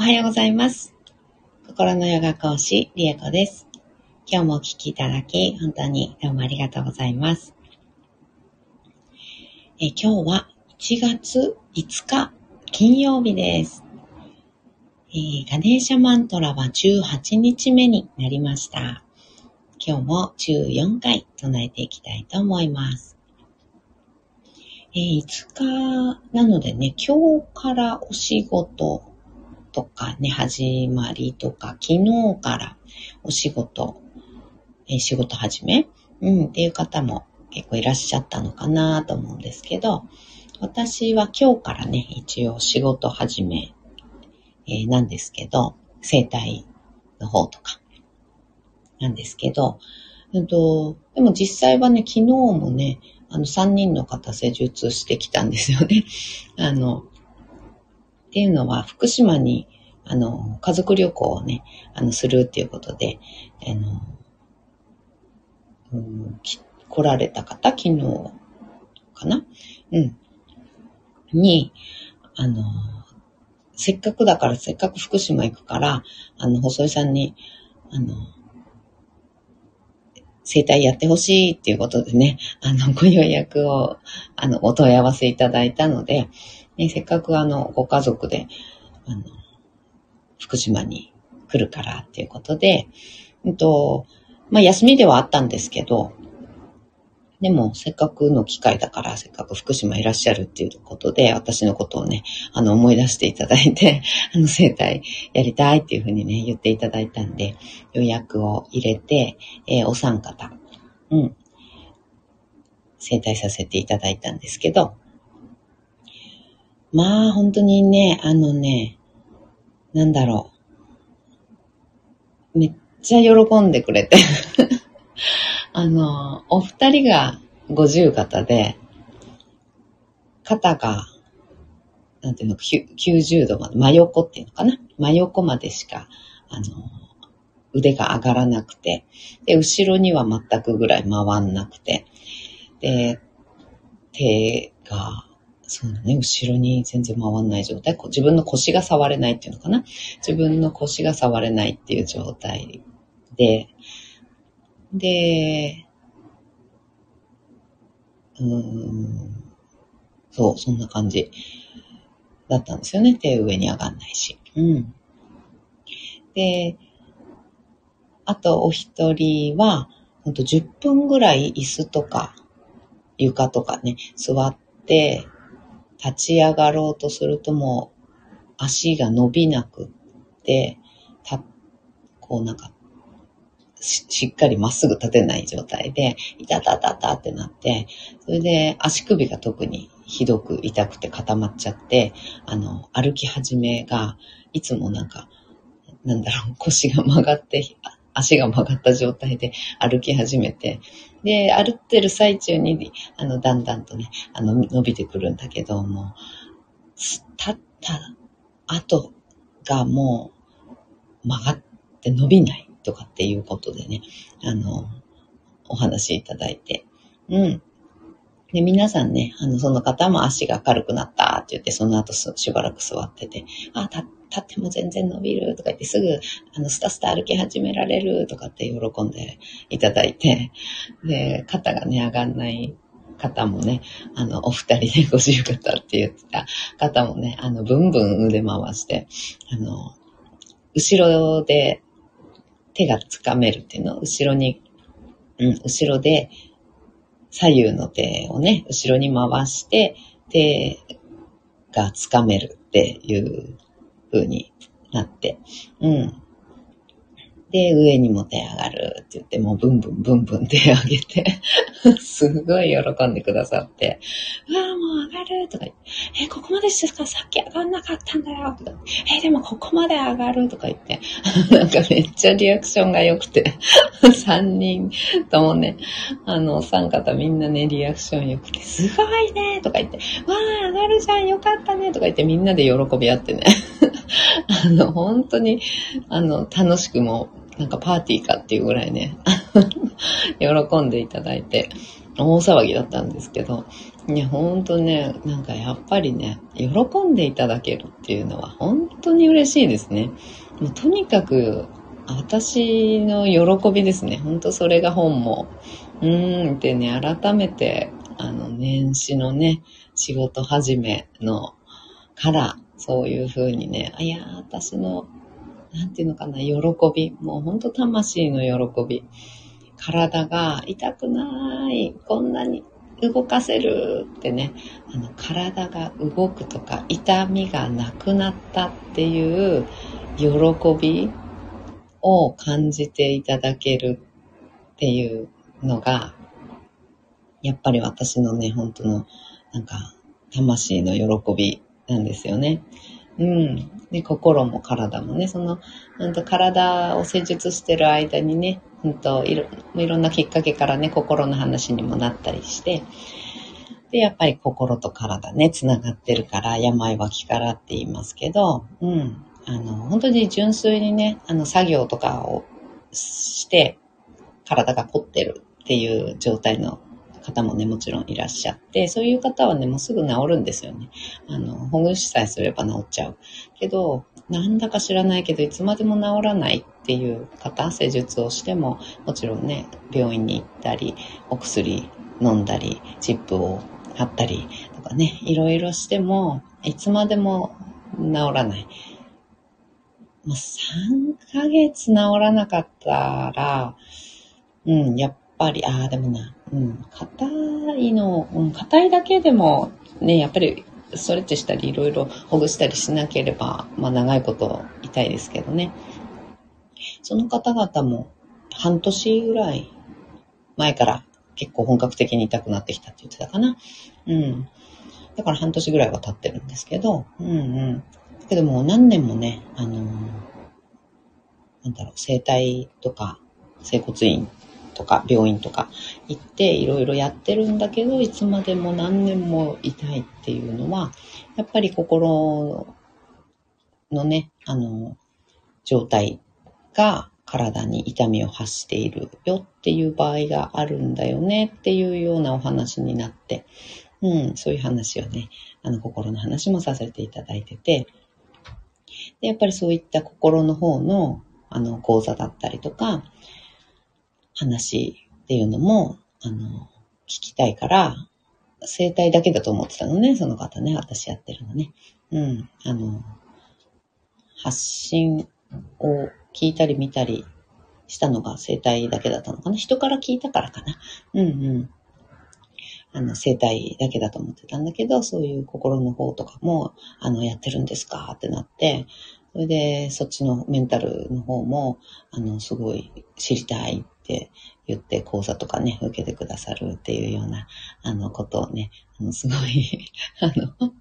おはようございます。心のヨガ講師、リエコです。今日もお聴きいただき、本当にどうもありがとうございます。え今日は1月5日、金曜日です。えー、ガネーシャマントラは18日目になりました。今日も14回唱えていきたいと思います。えー、5日なのでね、今日からお仕事とかね、始まりとか、昨日からお仕事、え、仕事始め、うん、っていう方も結構いらっしゃったのかなと思うんですけど、私は今日からね、一応仕事始め、えー、なんですけど、生体の方とか、なんですけど、うんと、でも実際はね、昨日もね、あの、3人の方施術してきたんですよね。あの、っていうのは、福島に、あの、家族旅行をね、あの、するっていうことで、あの、うん、来られた方、昨日かな？うん。に、あの、せっかくだから、せっかく福島行くから、あの、細井さんに、あの、生体やってほしいっていうことでね、あの、ご予約を、あの、お問い合わせいただいたので、ね、せっかくあの、ご家族で、あの、福島に来るからっていうことで、うんと、まあ、休みではあったんですけど、でも、せっかくの機会だから、せっかく福島いらっしゃるっていうことで、私のことをね、あの、思い出していただいて、あの、生体やりたいっていうふうにね、言っていただいたんで、予約を入れて、えー、お三方、うん、生体させていただいたんですけど、まあ、本当にね、あのね、なんだろう。めっちゃ喜んでくれて。あの、お二人が五十肩で、肩が、なんていうの、90度まで、真横っていうのかな？真横までしか、あの、腕が上がらなくて、で、後ろには全くぐらい回んなくて、で、手が、そうだね、後ろに全然回んない状態。自分の腰が触れないっていうのかな。自分の腰が触れないっていう状態で、で、うーん、そう、そんな感じだったんですよね。手上に上がんないし。うん。で、あとお一人は、ほんと10分ぐらい椅子とか床とかね、座って立ち上がろうとするともう足が伸びなくって、た、こうなんか、ししっかりまっすぐ立てない状態で、いたたたたってなって、それで足首が特にひどく痛くて固まっちゃって、あの、歩き始めが、いつもなんか、なんだろう、腰が曲がって、足が曲がった状態で歩き始めて、で、歩ってる最中に、あの、だんだんとね、あの、伸びてくるんだけども、立った後がもう曲がって伸びないとかっていうことでね、あの、お話いただいて、うん。で、皆さんね、あの、その方も足が軽くなったって言って、その後しばらく座ってて、あ、立っ立っても全然伸びるとか言って、すぐ、あの、スタスタ歩き始められるとかって喜んでいただいて、で、肩がね、上がんない方もね、あの、お二人でご自由方って言ってた方もね、あの、ブンブン腕回して、あの、後ろで手がつかめるっていうのを、後ろに、うん、後ろで左右の手をね、後ろに回して、手がつかめるっていう風になって、うん。で、上にも手上がる。って言って、もうブンブンブンブン手上げて。すごい喜んでくださって、うわあ、もう上がる。とか言って、え、ここまでしてかさっき上がんなかったんだよ。とか、え、でもここまで上がる。とか言って、なんかめっちゃリアクションが良くて、3人ともね、あの、お三方みんなね、リアクション良くて、すごいね。とか言って、わあ、上がるじゃん、よかったね。とか言ってみんなで喜び合ってね、あの、本当に、あの、楽しくもなんかパーティーかっていうぐらいね、喜んでいただいて、大騒ぎだったんですけど、いや、ほんとね、なんかやっぱりね、喜んでいただけるっていうのは本当当に嬉しいですね。もうとにかく、私の喜びですね。本当それが本も。うーんってね、改めて、あの、年始のね、仕事始めの、から、そういう風にね、いや、私の、なんていうのかな、喜び。もう本当魂の喜び。体が痛くない、こんなに動かせるってね、あの体が動くとか痛みがなくなったっていう喜びを感じていただけるっていうのが、やっぱり私のね、本当の、なんか、魂の喜びなんですよね。うん。で、心も体もね、その、うんと体を施術してる間にね、うんといろ、いろんなきっかけからね、心の話にもなったりして、で、やっぱり心と体ね、つながってるから、病は気からって言いますけど、うん。あの、本当に純粋にね、あの、作業とかをして、体が凝ってるっていう状態の方もね、もちろんいらっしゃって、そういう方はね、もうすぐ治るんですよね。あの、ほぐしさえすれば治っちゃう。けど、なんだか知らないけど、いつまでも治らないっていう方、施術をしても、もちろんね、病院に行ったり、お薬飲んだり、チップを貼ったりとかね、いろいろしても、いつまでも治らない。もう3ヶ月治らなかったら、うん、やっぱり、ああ、でもな、うん、硬いの、うん、硬いだけでも、ね、やっぱりストレッチしたりいろいろほぐしたりしなければ、まあ長いこと痛いですけどね。その方々も半年ぐらい前から結構本格的に痛くなってきたって言ってたかな。うん。だから半年ぐらいは経ってるんですけど、うんうん。けども何年もね、あのー、なんだろう、整体とか、整骨院とか病院とか行っていろいろやってるんだけど、いつまでも何年も痛いっていうのは、やっぱり心のね、あの、状態が体に痛みを発しているよっていう場合があるんだよねっていうようなお話になって、うん、そういう話をね、あの、心の話もさせていただいてて、で、やっぱりそういった心の方の、あの、講座だったりとか、話っていうのも、あの、聞きたいから、生態だけだと思ってたのね、その方ね、私やってるのね。うん、あの、発信を聞いたり見たりしたのが生態だけだったのかな。人から聞いたからかな。うんうん。あの、生態だけだと思ってたんだけど、そういう心の方とかも、あの、やってるんですかってなって、それで、そっちのメンタルの方も、あの、すごい知りたいって言って講座とかね、受けてくださるっていうような、あの、ことをね、あの、すごい あの、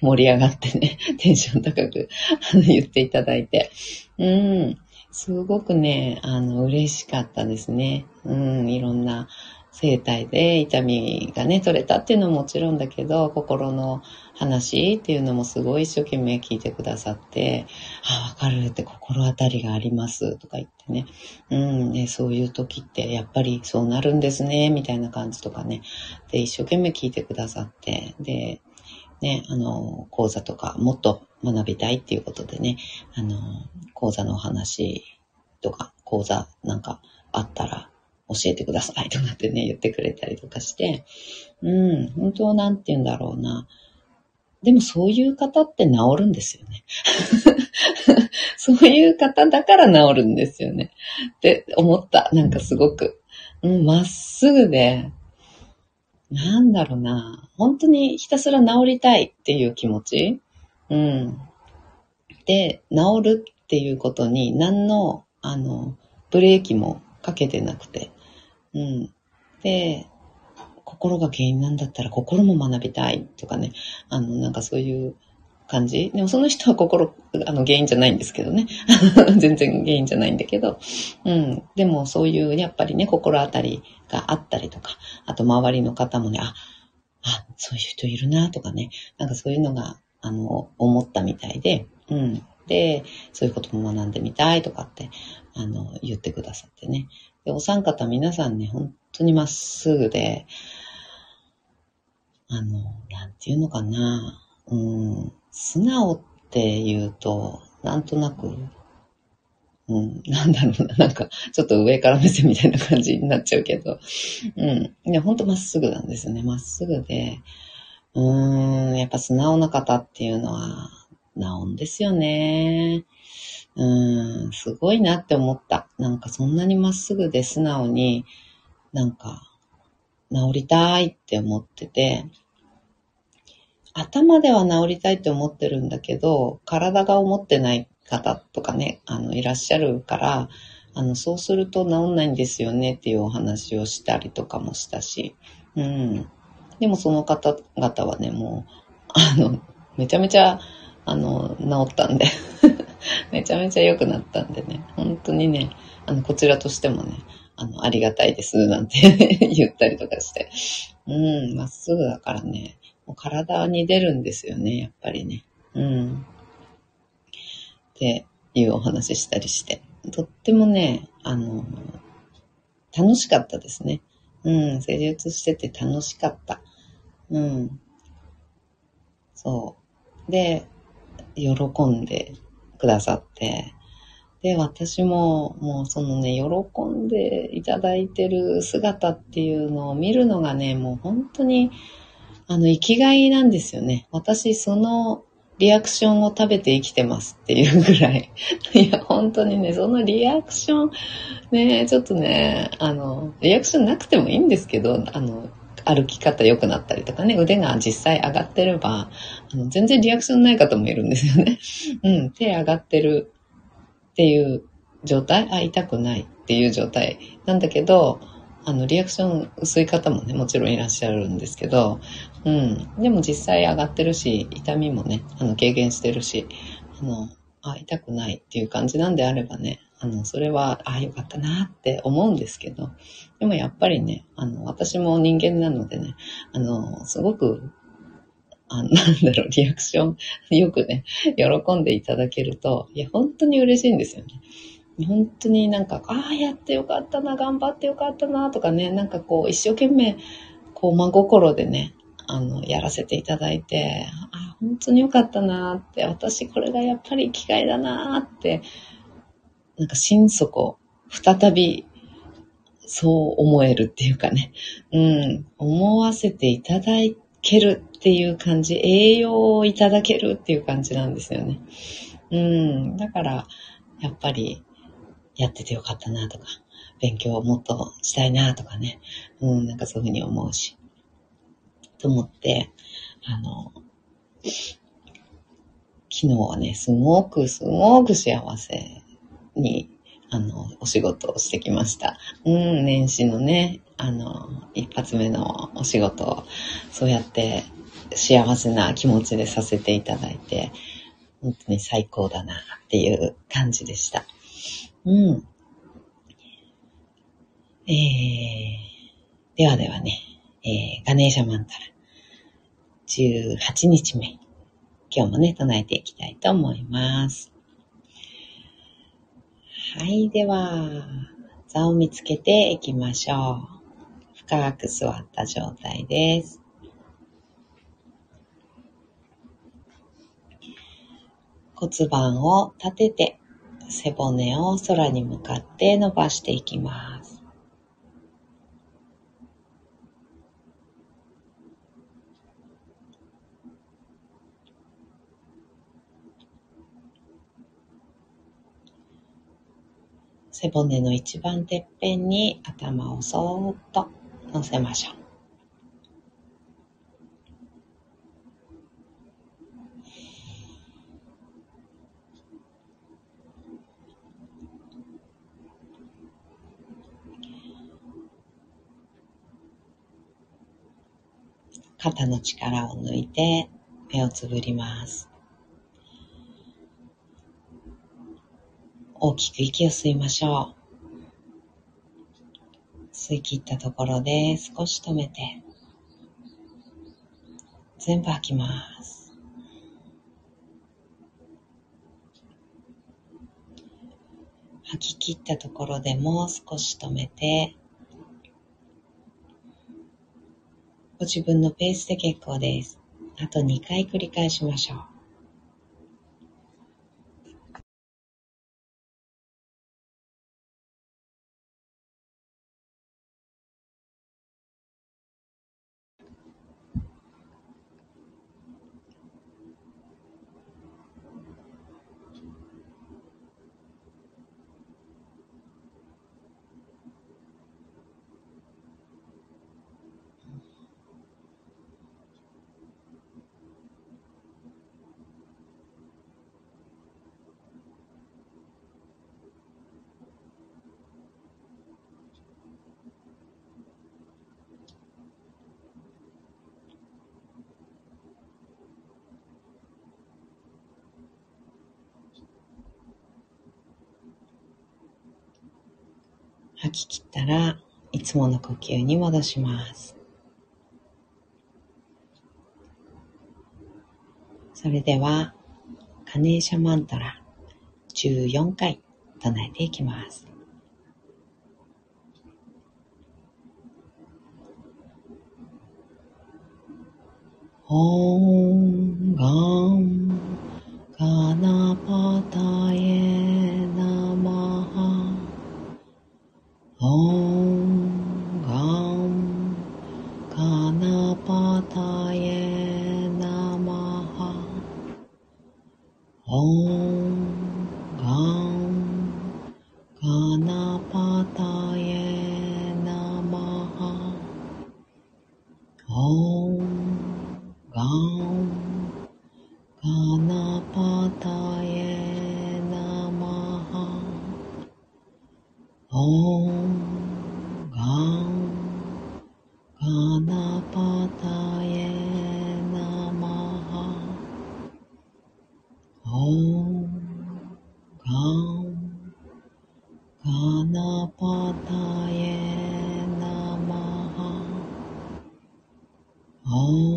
盛り上がってね、テンション高く、あの、言っていただいて、うん、すごくね、あの、嬉しかったですね。うん、いろんな生態で痛みがね、取れたっていうのももちろんだけど、心の話っていうのもすごい一生懸命聞いてくださって、あ、わかるって心当たりがありますとか言ってね。うん、ね、そういう時ってやっぱりそうなるんですね、みたいな感じとかね。で、一生懸命聞いてくださって、で、ね、あの、講座とかもっと学びたいっていうことでね、あの、講座のお話とか、講座なんかあったら教えてください とかってね、言ってくれたりとかして、うん、本当なんて言うんだろうな。でもそういう方って治るんですよね。そういう方だから治るんですよね。って思った。なんかすごく。うん、まっすぐで、なんだろうな。本当にひたすら治りたいっていう気持ち。うん。で、治るっていうことに何の、あの、ブレーキもかけてなくて。うん。で、心が原因なんだったら心も学びたいとかね、あの、なんかそういう感じ。でもその人は心、あの、原因じゃないんですけどね。全然原因じゃないんだけど。うん。でもそういう、やっぱりね、心当たりがあったりとか、あと周りの方もね、あ、あ、そういう人いるなとかね、なんかそういうのが、あの、思ったみたいで、うん。で、そういうことも学んでみたいとかって、あの、言ってくださってね。で、お三方皆さんね、本当にまっすぐで、あの、なんていうのかな。うん、素直って言うと、なんとなく、うん、なんだろうな、なんか、ちょっと上から目線みたいな感じになっちゃうけど、うん。いや、ほんとまっすぐなんですよね。まっすぐで、うーん、やっぱ素直な方っていうのは、治んですよね。うん、すごいなって思った。なんかそんなにまっすぐで素直に、なんか、治りたいって思ってて、頭では治りたいって思ってるんだけど、体が思ってない方とかね、あの、いらっしゃるから、あの、そうすると治んないんですよねっていうお話をしたりとかもしたし、うん。でもその方々はね、もう、あの、めちゃめちゃ、あの、治ったんで めちゃめちゃ良くなったんでね、本当にね、あの、こちらとしてもね、あの、ありがたいです、なんて 言ったりとかして。うん、まっすぐだからね、もう体に出るんですよね、やっぱりね。うん。っていうお話ししたりして。とってもね、あの、楽しかったですね。うん、施術してて楽しかった。うん。そう。で、喜んでくださって、で、私も、もうそのね、喜んでいただいてる姿っていうのを見るのがね、もう本当に、あの、生きがいなんですよね。私、そのリアクションを食べて生きてますっていうぐらい。いや、本当にね、そのリアクション、ね、ちょっとね、あの、リアクションなくてもいいんですけど、あの、歩き方良くなったりとかね、腕が実際上がってれば、あの全然リアクションない方もいるんですよね。うん、手上がってるっていう状態、あ、痛くないっていう状態なんだけど、あの、リアクション薄い方もね、もちろんいらっしゃるんですけど、うん。でも実際上がってるし、痛みもね、あの、軽減してるし、あの、あ、痛くないっていう感じなんであればね、あの、それは、ああ、よかったなって思うんですけど、でもやっぱりね、あの、私も人間なのでね、あの、すごく、あ なんだろう、リアクション、よくね、喜んでいただけると、いや、本当に嬉しいんですよね。本当になんか、ああ、やってよかったな、頑張ってよかったな、とかね、なんかこう、一生懸命、こう、真心でね、あの、やらせていただいて、あ、本当によかったなって、私これがやっぱり機会だなって、なんか心底、再び、そう思えるっていうかね、うん、思わせていただけるっていう感じ、栄養をいただけるっていう感じなんですよね。うん、だから、やっぱり、やっててよかったなとか、勉強をもっとしたいなとかね、うん、なんかそういうふうに思うし、と思って、あの、昨日はね、すごくすごく幸せに、あの、お仕事をしてきました。うん、年始のね、あの、一発目のお仕事を、そうやって幸せな気持ちでさせていただいて、本当に最高だなっていう感じでした。うん。えー、ではではね、えー、ガネーシャマンタラ、18日目、今日もね、唱えていきたいと思います。はい、では、座を見つけていきましょう。深く座った状態です。骨盤を立てて背骨を空に向かって伸ばしていきます。背骨の一番てっぺんに頭をそーっと乗せましょう。肩の力を抜いて目をつぶります。大きく息を吸いましょう。吸い切ったところで少し止めて、全部吐きます。吐き切ったところでもう少し止めて、ご自分のペースで結構です。あと2回繰り返しましょう。吐き切ったらいつもの呼吸に戻します。それでは、カネーシャマントラ14回唱えていきます。オンオ Oh.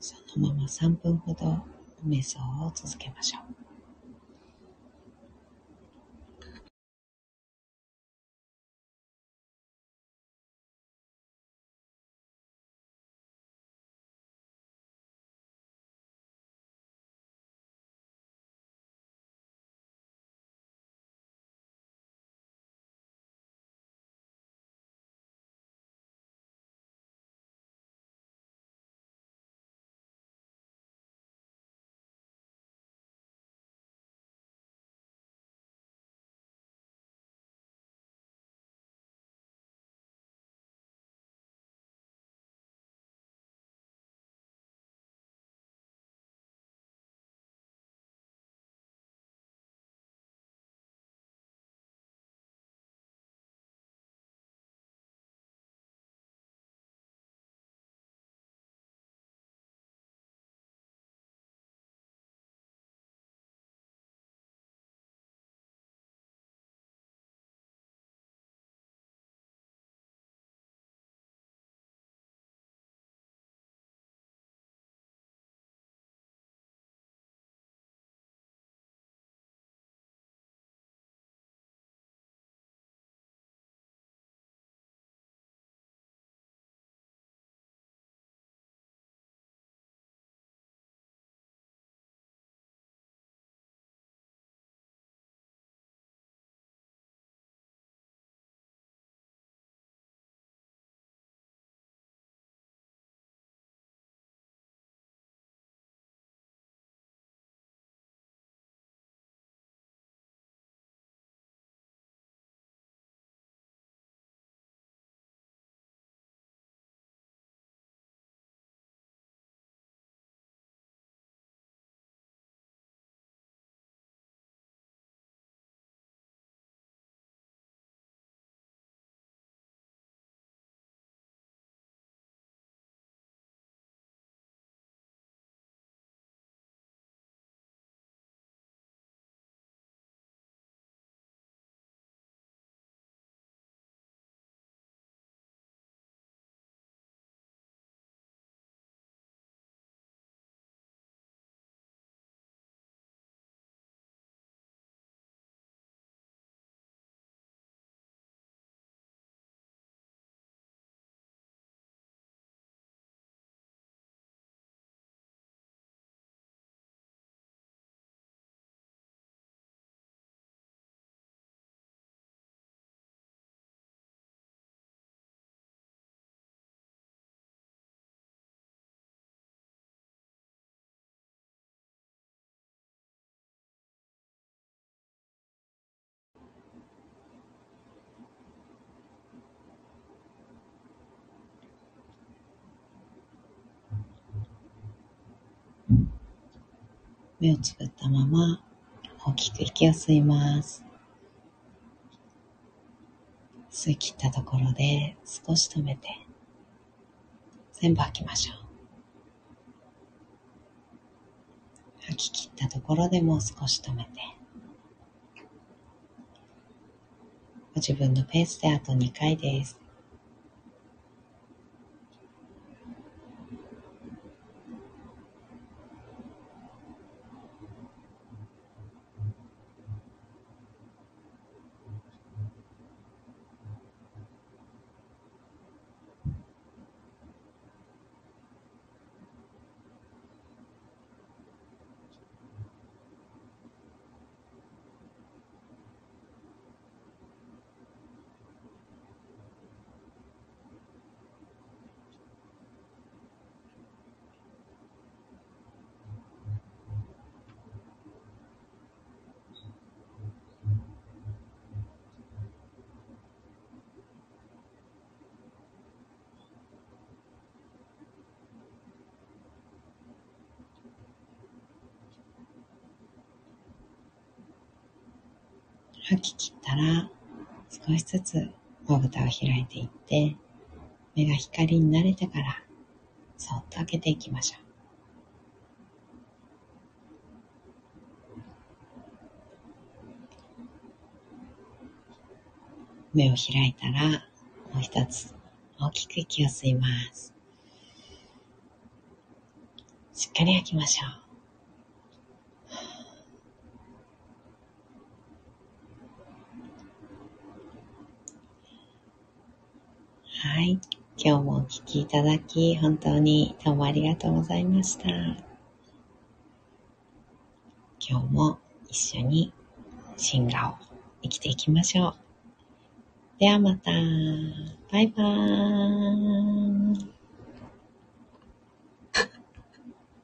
そのまま3分ほど瞑想を続けましょう。目をつぶったまま大きく息を吸います。吸い切ったところで少し止めて全部吐きましょう。吐き切ったところでもう少し止めてご自分のペースであと2回です。吐き切ったら少しずつまぶたを開いていって目が光に慣れてからそっと開けていきましょう。目を開いたらもう一つ大きく息を吸います。しっかり吐きましょう。はい。今日もお聴きいただき、本当にどうもありがとうございました。今日も一緒に進化を生きていきましょう。ではまた。バイバーイ。